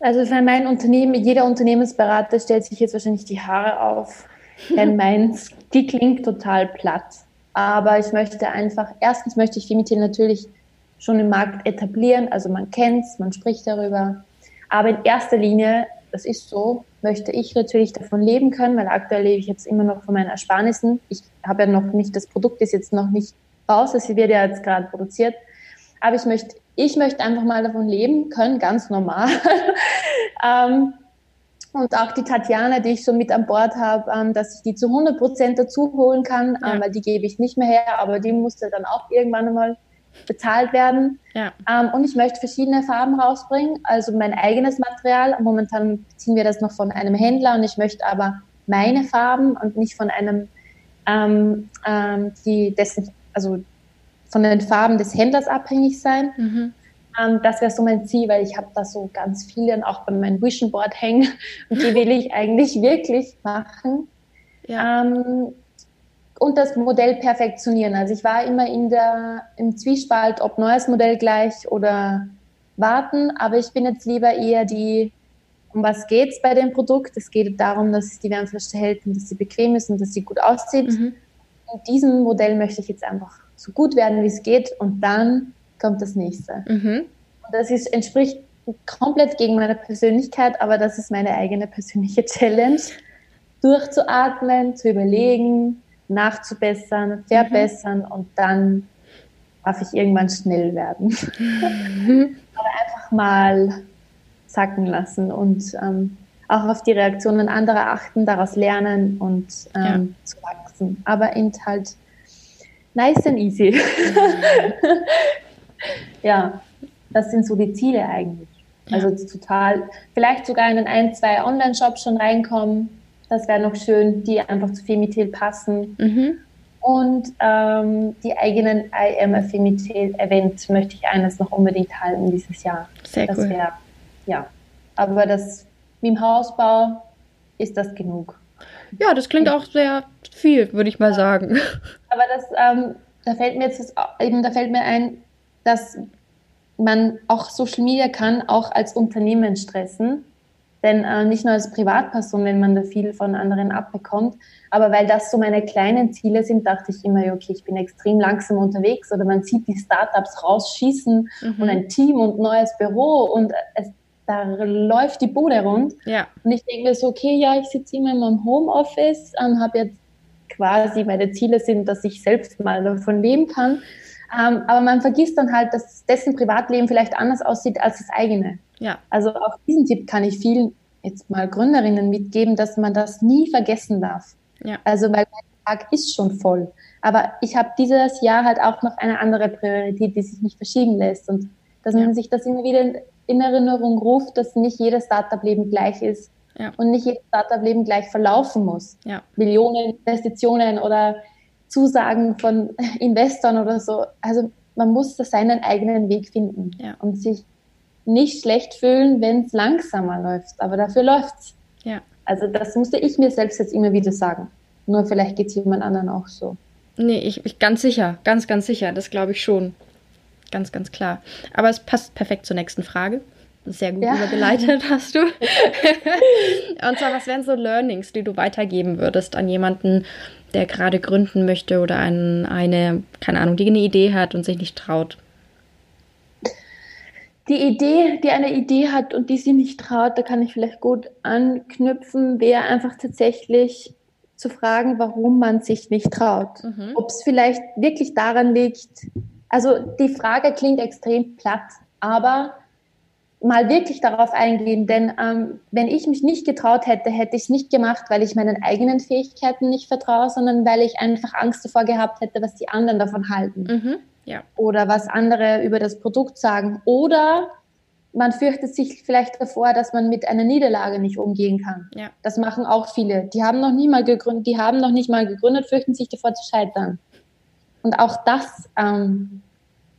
Also für mein Unternehmen, jeder Unternehmensberater stellt sich jetzt wahrscheinlich die Haare auf, denn meins, die klingt total platt. Aber ich möchte einfach, erstens möchte ich Femitel natürlich schon im Markt etablieren, also man kennt es, man spricht darüber. Aber in erster Linie, das ist so, möchte ich natürlich davon leben können, weil aktuell lebe ich jetzt immer noch von meinen Ersparnissen. Ich habe ja noch nicht, das Produkt ist jetzt noch nicht raus, es wird ja jetzt gerade produziert. Aber ich möchte, ich möchte einfach mal davon leben können, ganz normal. ähm, und auch die Tatjana, die ich so mit an Bord habe, ähm, dass ich die zu 100 Prozent dazu holen kann, ähm, ja. weil die gebe ich nicht mehr her, aber die musste dann auch irgendwann einmal bezahlt werden. Ja. Ähm, und ich möchte verschiedene Farben rausbringen, also mein eigenes Material. Momentan beziehen wir das noch von einem Händler und ich möchte aber meine Farben und nicht von einem, ähm, ähm, die dessen, also von den Farben des Händlers abhängig sein. Mhm. Ähm, das wäre so mein Ziel, weil ich habe da so ganz viele und auch bei meinem Vision Board hängen und die will ich eigentlich wirklich machen. Ja. Und das Modell perfektionieren. Also ich war immer in der, im Zwiespalt, ob neues Modell gleich oder warten, aber ich bin jetzt lieber eher die, um was geht's bei dem Produkt? Es geht darum, dass es die Wärmflasche hält und dass sie bequem ist und dass sie gut aussieht. Mhm. In diesem Modell möchte ich jetzt einfach so gut werden, wie es geht und dann kommt das nächste. Mhm. Und das ist, entspricht komplett gegen meine Persönlichkeit, aber das ist meine eigene persönliche Challenge. Durchzuatmen, zu überlegen, nachzubessern, verbessern mhm. und dann darf ich irgendwann schnell werden. Aber einfach mal sacken lassen und ähm, auch auf die Reaktionen anderer achten, daraus lernen und ähm, ja. zu wachsen. Aber eben halt nice and easy. ja, das sind so die Ziele eigentlich. Also total, vielleicht sogar in ein, zwei Online-Shops schon reinkommen, das wäre noch schön, die einfach zu Femitel passen. Mhm. Und ähm, die eigenen I Am a Femitel Event möchte ich eines noch unbedingt halten dieses Jahr. Sehr das cool. Wär, ja, aber das wie im Hausbau ist das genug. Ja, das klingt auch sehr viel, würde ich mal sagen. Aber das, ähm, da fällt mir jetzt das, eben, da fällt mir ein, dass man auch Social Media kann auch als Unternehmen stressen Denn äh, nicht nur als Privatperson, wenn man da viel von anderen abbekommt, aber weil das so meine kleinen Ziele sind, dachte ich immer, okay, ich bin extrem langsam unterwegs oder man sieht die Startups rausschießen mhm. und ein Team und neues Büro und es, da läuft die Bude rund. Ja. Und ich denke mir so, okay, ja, ich sitze immer in meinem Homeoffice und habe jetzt quasi, meine Ziele sind, dass ich selbst mal davon leben kann. Ähm, aber man vergisst dann halt, dass dessen Privatleben vielleicht anders aussieht als das eigene. Ja. Also auch diesen Tipp kann ich vielen jetzt mal Gründerinnen mitgeben, dass man das nie vergessen darf. Ja. Also weil mein Tag ist schon voll. Aber ich habe dieses Jahr halt auch noch eine andere Priorität, die sich nicht verschieben lässt. Und dass man sich das immer wieder in Erinnerung ruft, dass nicht jedes Startup-Leben gleich ist ja. und nicht jedes Startup-Leben gleich verlaufen muss. Ja. Millionen Investitionen oder Zusagen von Investoren oder so. Also man muss da seinen eigenen Weg finden ja. und sich nicht schlecht fühlen, wenn es langsamer läuft. Aber dafür läuft's. Ja. Also das musste ich mir selbst jetzt immer wieder sagen. Nur vielleicht geht es jemand anderen auch so. Nee, ich, ich ganz sicher, ganz, ganz sicher. Das glaube ich schon. Ganz, ganz klar. Aber es passt perfekt zur nächsten Frage. Sehr gut ja. übergeleitet hast du. Und zwar, was wären so Learnings, die du weitergeben würdest an jemanden, der gerade gründen möchte oder an eine, keine Ahnung, die eine Idee hat und sich nicht traut? Die Idee, die eine Idee hat und die sie nicht traut, da kann ich vielleicht gut anknüpfen, wäre einfach tatsächlich zu fragen, warum man sich nicht traut. Mhm. Ob es vielleicht wirklich daran liegt, also die Frage klingt extrem platt, aber mal wirklich darauf eingehen, denn ähm, wenn ich mich nicht getraut hätte, hätte ich es nicht gemacht, weil ich meinen eigenen Fähigkeiten nicht vertraue, sondern weil ich einfach Angst davor gehabt hätte, was die anderen davon halten. Mhm ja. oder was andere über das Produkt sagen. Oder man fürchtet sich vielleicht davor, dass man mit einer Niederlage nicht umgehen kann. Ja. Das machen auch viele. Die haben noch nie mal gegründet, die haben noch nicht mal gegründet, fürchten sich davor zu scheitern. Und auch das ähm,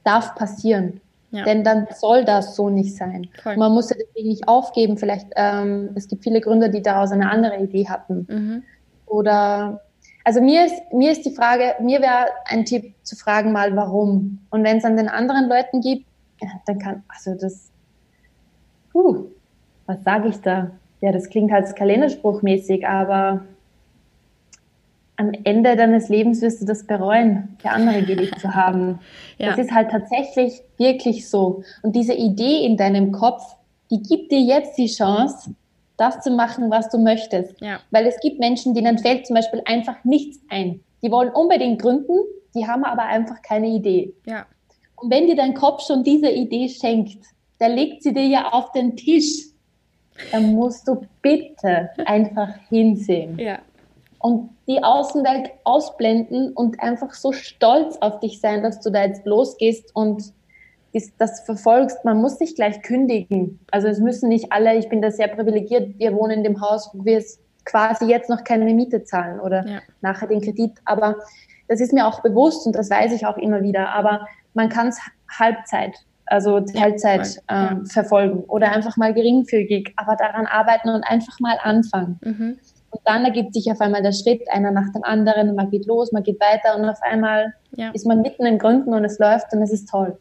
darf passieren. Ja. Denn dann soll das so nicht sein. Voll. Man muss ja deswegen nicht aufgeben. Vielleicht, ähm, es gibt viele Gründer, die daraus eine andere Idee hatten. Mhm. Oder also mir ist, mir ist die Frage, mir wäre ein Tipp zu fragen mal, warum. Und wenn es an den anderen Leuten gibt, ja, dann kann, also das, puh, was sage ich da? Ja, das klingt halt kalenderspruchmäßig, aber am Ende deines Lebens wirst du das bereuen, der andere geliebt zu haben. Ja. Das ist halt tatsächlich wirklich so. Und diese Idee in deinem Kopf, die gibt dir jetzt die Chance, das zu machen, was du möchtest. Ja. Weil es gibt Menschen, denen fällt zum Beispiel einfach nichts ein. Die wollen unbedingt gründen, die haben aber einfach keine Idee. Ja. Und wenn dir dein Kopf schon diese Idee schenkt, der legt sie dir ja auf den Tisch, dann musst du bitte einfach hinsehen. Ja. Und die Außenwelt ausblenden und einfach so stolz auf dich sein, dass du da jetzt losgehst und das verfolgst, man muss nicht gleich kündigen. Also es müssen nicht alle, ich bin da sehr privilegiert, wir wohnen in dem Haus, wo wir quasi jetzt noch keine Miete zahlen oder ja. nachher den Kredit. Aber das ist mir auch bewusst und das weiß ich auch immer wieder. Aber man kann es Halbzeit, also Teilzeit ja, ähm, ja. verfolgen oder einfach mal geringfügig, aber daran arbeiten und einfach mal anfangen. Mhm. Und dann ergibt sich auf einmal der Schritt, einer nach dem anderen, man geht los, man geht weiter und auf einmal ist man mitten im Gründen und es läuft und es ist toll.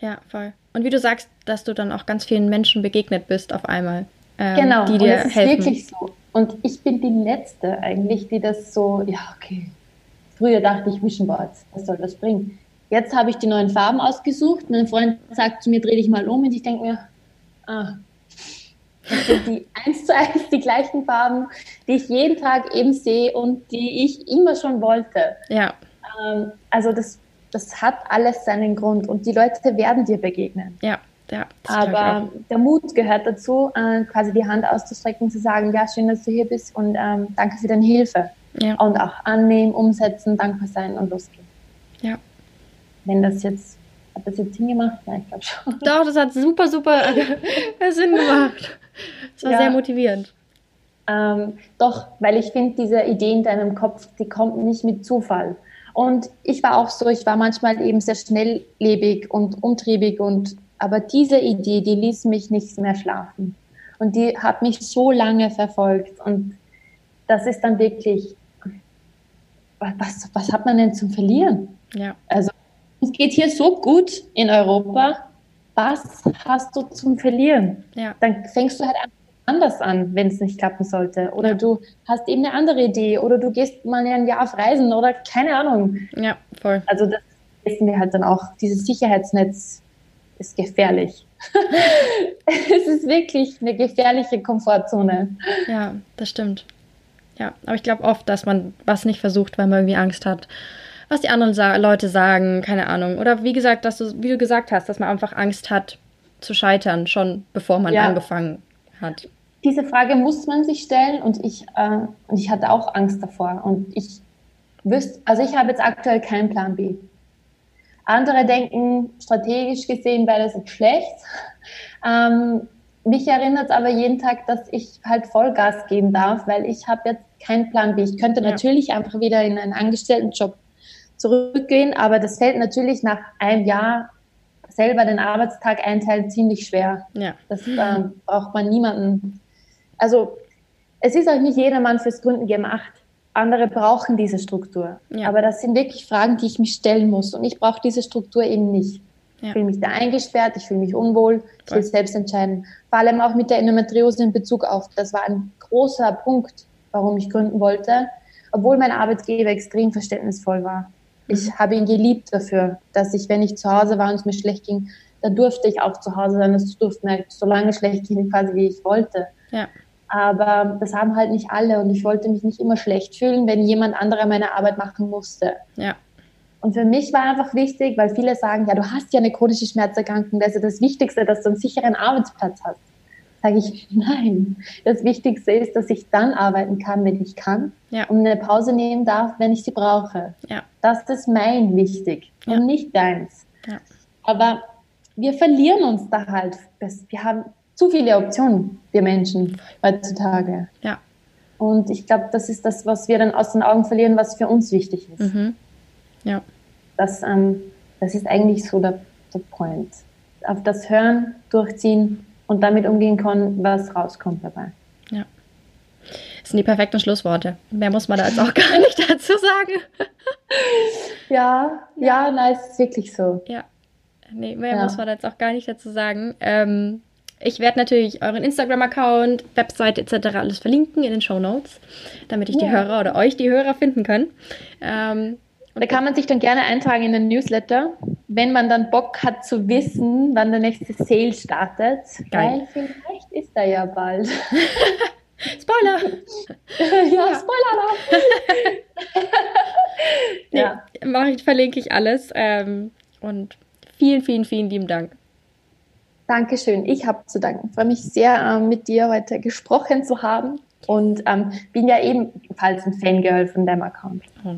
Ja, voll. Und wie du sagst, dass du dann auch ganz vielen Menschen begegnet bist auf einmal. Ähm, genau, die dir und es ist helfen. wirklich so. Und ich bin die Letzte eigentlich, die das so, ja, okay. Früher dachte ich Vision Boards, was soll das bringen? Jetzt habe ich die neuen Farben ausgesucht. Mein Freund sagt zu mir, dreh dich mal um und ich denke mir, ah, das sind die eins zu eins die gleichen Farben, die ich jeden Tag eben sehe und die ich immer schon wollte. Ja. Ähm, also das das hat alles seinen Grund und die Leute werden dir begegnen. Ja, ja. Aber der Mut gehört dazu, äh, quasi die Hand auszustrecken, zu sagen, ja, schön, dass du hier bist und ähm, danke für deine Hilfe. Ja. Und auch annehmen, umsetzen, dankbar sein und losgehen. Ja. Wenn das jetzt, hat das jetzt Sinn gemacht? Ja, ich glaube schon. Doch, das hat super, super Sinn gemacht. Das war ja. sehr motivierend. Ähm, doch, weil ich finde, diese Idee in deinem Kopf, die kommt nicht mit Zufall. Und ich war auch so, ich war manchmal eben sehr schnelllebig und umtriebig und aber diese Idee, die ließ mich nicht mehr schlafen. Und die hat mich so lange verfolgt. Und das ist dann wirklich, was, was hat man denn zum Verlieren? Ja. Also, es geht hier so gut in Europa. Was hast du zum Verlieren? Ja. Dann fängst du halt an anders an, wenn es nicht klappen sollte. Oder du hast eben eine andere Idee oder du gehst mal ein Jahr auf Reisen oder keine Ahnung. Ja, voll. Also das wissen wir halt dann auch. Dieses Sicherheitsnetz ist gefährlich. es ist wirklich eine gefährliche Komfortzone. Ja, das stimmt. Ja, aber ich glaube oft, dass man was nicht versucht, weil man irgendwie Angst hat, was die anderen sa Leute sagen, keine Ahnung. Oder wie gesagt, dass du, wie du gesagt hast, dass man einfach Angst hat zu scheitern, schon bevor man ja. angefangen hat. Diese Frage muss man sich stellen und ich, äh, und ich hatte auch Angst davor. Und ich wüsste, also ich habe jetzt aktuell keinen Plan B. Andere denken, strategisch gesehen wäre das jetzt schlecht. Ähm, mich erinnert es aber jeden Tag, dass ich halt Vollgas geben darf, weil ich habe jetzt keinen Plan B. Ich könnte ja. natürlich einfach wieder in einen Angestelltenjob zurückgehen, aber das fällt natürlich nach einem Jahr selber den Arbeitstag einteilen ziemlich schwer. Ja. Das äh, braucht man niemanden. Also es ist auch nicht jedermann fürs Gründen gemacht andere brauchen diese Struktur. Ja. Aber das sind wirklich Fragen, die ich mich stellen muss. Und ich brauche diese Struktur eben nicht. Ja. Ich fühle mich da eingesperrt, ich fühle mich unwohl, ich will selbst entscheiden. Vor allem auch mit der Endometriose in Bezug auf, das war ein großer Punkt, warum ich gründen wollte, obwohl mein Arbeitgeber extrem verständnisvoll war. Ich mhm. habe ihn geliebt dafür, dass ich, wenn ich zu Hause war und es mir schlecht ging, dann durfte ich auch zu Hause sein. Es durfte mir so lange schlecht gehen, quasi wie ich wollte. Ja. Aber das haben halt nicht alle und ich wollte mich nicht immer schlecht fühlen, wenn jemand anderer meine Arbeit machen musste. Ja. Und für mich war einfach wichtig, weil viele sagen, ja, du hast ja eine chronische Schmerzerkrankung, das ist ja das Wichtigste, dass du einen sicheren Arbeitsplatz hast. Sage ich, nein. Das Wichtigste ist, dass ich dann arbeiten kann, wenn ich kann ja. und eine Pause nehmen darf, wenn ich sie brauche. Ja. Das ist mein wichtig ja. und nicht deins. Ja. Aber wir verlieren uns da halt. Wir haben zu viele Optionen, wir Menschen heutzutage. Ja. Und ich glaube, das ist das, was wir dann aus den Augen verlieren, was für uns wichtig ist. Mhm. Ja. Das, ähm, das ist eigentlich so der, der Point. Auf das Hören, Durchziehen und damit umgehen können, was rauskommt dabei. Ja. Das sind die perfekten Schlussworte. Mehr muss man da jetzt auch gar nicht dazu sagen. ja, ja, nein, es ist wirklich so. Ja. Nee, mehr ja. muss man da jetzt auch gar nicht dazu sagen. Ähm, ich werde natürlich euren Instagram-Account, Website etc. alles verlinken in den Show Notes, damit ich ja. die Hörer oder euch die Hörer finden kann. Ähm, da kann man sich dann gerne eintragen in den Newsletter, wenn man dann Bock hat zu wissen, wann der nächste Sale startet. Geil. Weil vielleicht ist er ja bald. Spoiler! ja, Spoiler! ja, mache ich, verlinke ich alles. Ähm, und vielen, vielen, vielen lieben Dank. Dankeschön. Ich habe zu danken. Ich freue mich sehr, ähm, mit dir heute gesprochen zu haben und ähm, bin ja ebenfalls ein Fangirl von deinem Account. Oh,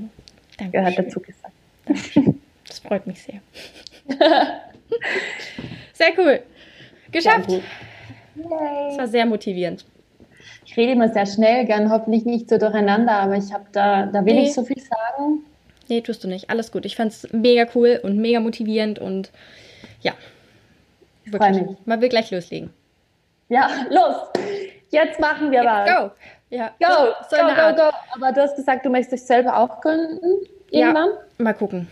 danke. Gehört dazu gesagt. Dankeschön. Das freut mich sehr. sehr cool. Geschafft. Das war sehr motivierend. Ich rede immer sehr schnell, gern hoffentlich nicht so durcheinander, aber ich habe da, da will nee. ich so viel sagen. Nee, tust du nicht. Alles gut. Ich fand es mega cool und mega motivierend und ja, Wirklich. Mich. Man will gleich loslegen. Ja, los. Jetzt machen wir was. Go. Ja. Go, so, so go, go, go. Aber du hast gesagt, du möchtest dich selber auch gründen irgendwann? Ja, mal gucken.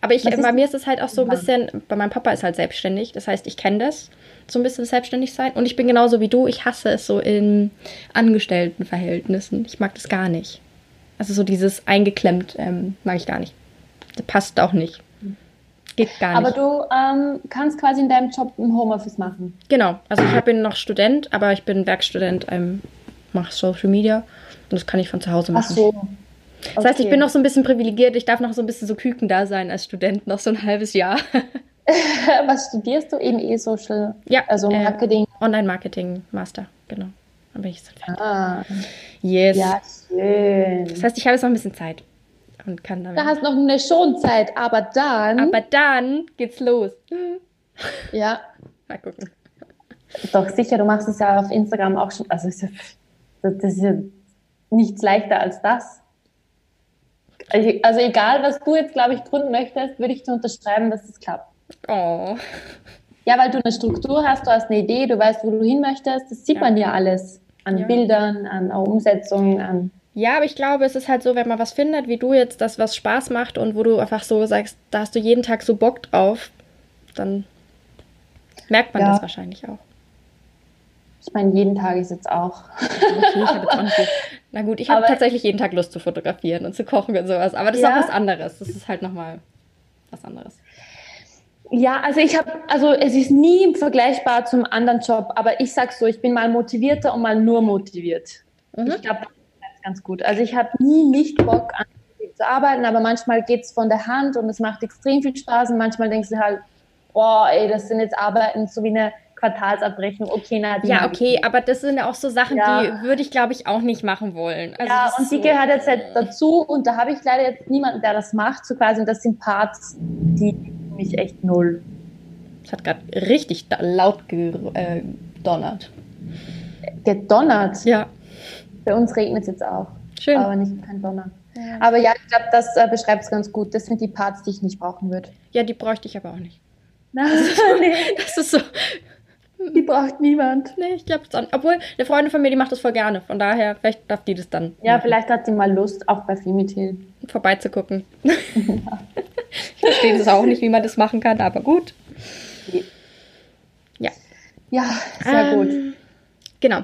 Aber ich, bei mir ist es halt auch so ein bisschen, bei meinem Papa ist halt selbstständig. Das heißt, ich kenne das, so ein bisschen selbstständig sein. Und ich bin genauso wie du. Ich hasse es so in Angestelltenverhältnissen. Ich mag das gar nicht. Also so dieses eingeklemmt ähm, mag ich gar nicht. Das passt auch nicht. Geht gar nicht. Aber du ähm, kannst quasi in deinem Job ein Homeoffice machen. Genau. Also ich bin noch Student, aber ich bin Werkstudent, ähm, mache Social Media und das kann ich von zu Hause machen. Ach so. Das okay. heißt, ich bin noch so ein bisschen privilegiert. Ich darf noch so ein bisschen so Küken da sein als Student, noch so ein halbes Jahr. Was studierst du? Eben E-Social? Ja. Also äh, Marketing? Äh, Online-Marketing, Master, genau. Dann bin ich so fertig. Ah. Yes. Ja, schön. Das heißt, ich habe jetzt noch ein bisschen Zeit und kann damit. Da hast noch eine Schonzeit, aber dann. Aber dann geht's los. Ja. Mal gucken. Doch sicher, du machst es ja auf Instagram auch schon. Also das ist ja nichts leichter als das. Also, also egal, was du jetzt, glaube ich, gründen möchtest, würde ich dir unterschreiben, dass es klappt. Oh. Ja, weil du eine Struktur hast, du hast eine Idee, du weißt, wo du hin möchtest. Das sieht ja. man ja alles. An ja. Bildern, an Umsetzung, an ja, aber ich glaube, es ist halt so, wenn man was findet, wie du jetzt, das was Spaß macht und wo du einfach so sagst, da hast du jeden Tag so Bock drauf, dann merkt man ja. das wahrscheinlich auch. Ich meine, jeden Tag ist jetzt auch. Okay, ich habe jetzt auch Na gut, ich habe tatsächlich jeden Tag Lust zu fotografieren und zu kochen und sowas. Aber das ja. ist auch was anderes. Das ist halt nochmal was anderes. Ja, also ich habe, also es ist nie vergleichbar zum anderen Job, aber ich sag so, ich bin mal motivierter und mal nur motiviert. Mhm. Ich glaube, ganz gut. Also ich habe nie nicht Bock an zu arbeiten, aber manchmal geht es von der Hand und es macht extrem viel Spaß und manchmal denkst du halt, boah, ey, das sind jetzt Arbeiten so wie eine Quartalsabrechnung. Okay, na, Ja, okay, aber das sind ja auch so Sachen, ja. die würde ich, glaube ich, auch nicht machen wollen. Also ja, und die so gehört jetzt halt dazu und da habe ich leider jetzt niemanden, der das macht, so quasi, und das sind Parts, die mich echt null. Es hat gerade richtig laut gedonnert. Äh, gedonnert? Ja. Bei uns regnet es jetzt auch. Schön. Aber nicht kein Donner. Ja. Aber ja, ich glaube, das äh, beschreibt es ganz gut. Das sind die Parts, die ich nicht brauchen würde. Ja, die bräuchte ich aber auch nicht. Nein, das ist so, nee. das ist so die braucht niemand. Nee, ich glaube es auch Obwohl, eine Freundin von mir, die macht das voll gerne. Von daher, vielleicht darf die das dann. Ja, machen. vielleicht hat sie mal Lust, auch bei Femitil vorbeizugucken. Ja. ich verstehe das auch nicht, wie man das machen kann, aber gut. Ja. Ja, sehr ähm, gut. Genau.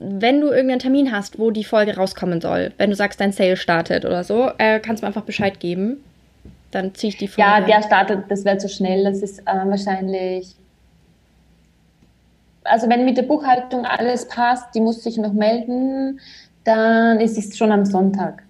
Wenn du irgendeinen Termin hast, wo die Folge rauskommen soll, wenn du sagst, dein Sale startet oder so, äh, kannst du mir einfach Bescheid geben. Dann ziehe ich die Folge. Ja, der startet, das wird zu so schnell. Das ist äh, wahrscheinlich also wenn mit der Buchhaltung alles passt, die muss sich noch melden, dann ist es schon am Sonntag.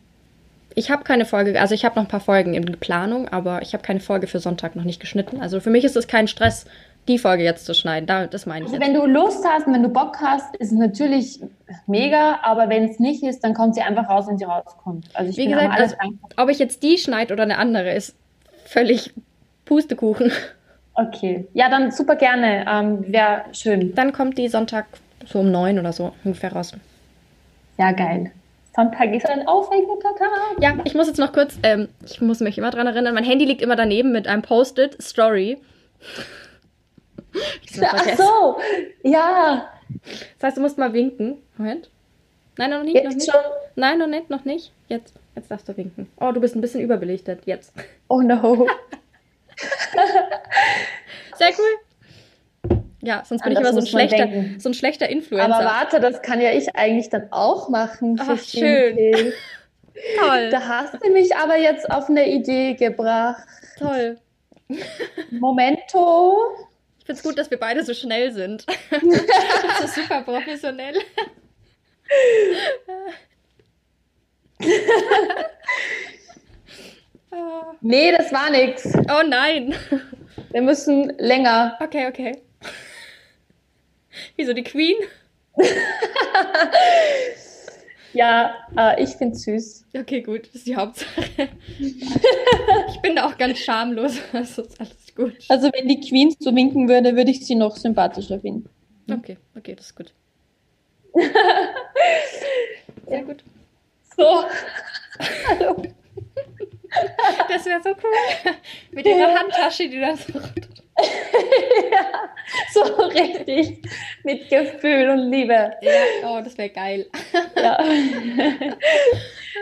Ich habe keine Folge, also ich habe noch ein paar Folgen in Planung, aber ich habe keine Folge für Sonntag noch nicht geschnitten. Also für mich ist es kein Stress, die Folge jetzt zu schneiden. das meine ich. Also wenn du Lust hast und wenn du Bock hast, ist es natürlich mega, aber wenn es nicht ist, dann kommt sie einfach raus, wenn sie rauskommt. Also ich Wie gesagt, alles also, ob ich jetzt die schneide oder eine andere, ist völlig Pustekuchen. Okay, ja, dann super gerne. Ähm, Wäre schön. Dann kommt die Sonntag so um neun oder so ungefähr raus. Ja, geil. Sonntag ist ein aufregender Tag. Ja, ich muss jetzt noch kurz, ähm, ich muss mich immer dran erinnern, mein Handy liegt immer daneben mit einem Post-it, Story. Ach so, ja. Das heißt, du musst mal winken. Moment. Nein, noch nicht, jetzt noch nicht. Schon? Nein, noch nicht, noch nicht. Jetzt, jetzt darfst du winken. Oh, du bist ein bisschen überbelichtet. Jetzt. Oh no. Sehr cool. Ja, sonst bin An ich immer so ein, schlechter, so ein schlechter Influencer. Aber warte, das kann ja ich eigentlich dann auch machen. Ach, schön. Toll. Da hast du mich aber jetzt auf eine Idee gebracht. Toll. Momento. Finde es gut, dass wir beide so schnell sind. das ist super professionell. Nee, das war nix. Oh nein. Wir müssen länger. Okay, okay. Wieso die Queen? ja, äh, ich finde süß. Okay, gut, das ist die Hauptsache. ich bin da auch ganz schamlos. Also ist alles gut. Also wenn die Queen so winken würde, würde ich sie noch sympathischer finden. Okay, okay, das ist gut. Sehr gut. So. Hallo. Das wäre so cool. Mit ihrer Handtasche, die da so. ja, so richtig. Mit Gefühl und Liebe. Ja, oh, das wäre geil. ja.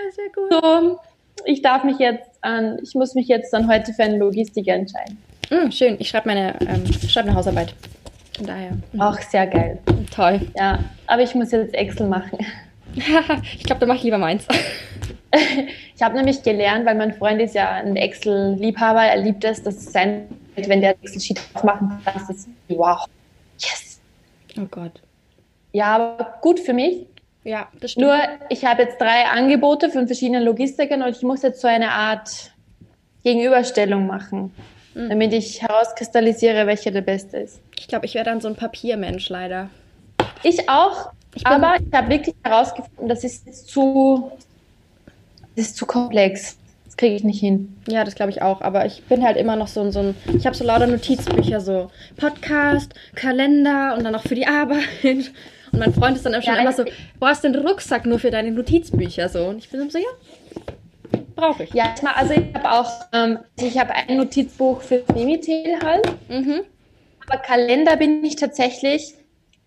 Das wäre cool. So, ich darf mich jetzt an, ich muss mich jetzt dann heute für eine Logistik entscheiden. Mm, schön, ich schreibe meine, ähm, schreib eine Hausarbeit. Von daher. Mhm. Ach, sehr geil. Toll. Ja, aber ich muss jetzt Excel machen. ich glaube, da mache ich lieber meins. ich habe nämlich gelernt, weil mein Freund ist ja ein Excel-Liebhaber, er liebt es, dass sein, wenn der Excel-Sheet aufmachen kann, ist wow, yes. Oh Gott. Ja, aber gut für mich. Ja, das stimmt. Nur, ich habe jetzt drei Angebote von verschiedenen Logistikern und ich muss jetzt so eine Art Gegenüberstellung machen, mhm. damit ich herauskristallisiere, welche der beste ist. Ich glaube, ich wäre dann so ein Papiermensch leider. Ich auch, ich aber ich habe wirklich herausgefunden, das ist zu, das ist zu komplex. Kriege ich nicht hin. Ja, das glaube ich auch. Aber ich bin halt immer noch so, so ein. Ich habe so lauter Notizbücher, so Podcast, Kalender und dann auch für die Arbeit. Und mein Freund ist dann schon ja, immer so: Wo hast du den Rucksack nur für deine Notizbücher? So. Und ich bin so: Ja, brauche ich. Ja, also ich habe auch, ähm, ich habe ein Notizbuch für Mimitel halt. Mhm. Aber Kalender bin ich tatsächlich,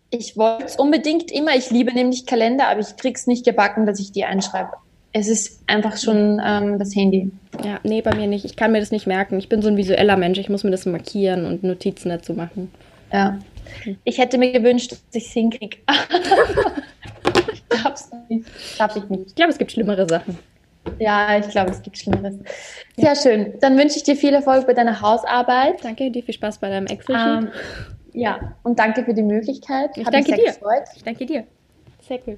ich wollte es unbedingt immer, ich liebe nämlich Kalender, aber ich krieg's nicht gebacken, dass ich die einschreibe es ist einfach schon ähm, das Handy. Ja, nee, bei mir nicht. Ich kann mir das nicht merken. Ich bin so ein visueller Mensch. Ich muss mir das markieren und Notizen dazu machen. Ja. Ich hätte mir gewünscht, dass ich es hinkriege. ich es nicht. Schaff ich nicht. Ich glaube, es gibt schlimmere Sachen. Ja, ich glaube, es gibt Schlimmeres. Sehr ja. schön. Dann wünsche ich dir viel Erfolg bei deiner Hausarbeit. Danke, dir viel Spaß bei deinem Excel-Sheet. Ähm, ja, und danke für die Möglichkeit. Ich Hat danke dir. Gefreut. Ich danke dir. Sehr cool.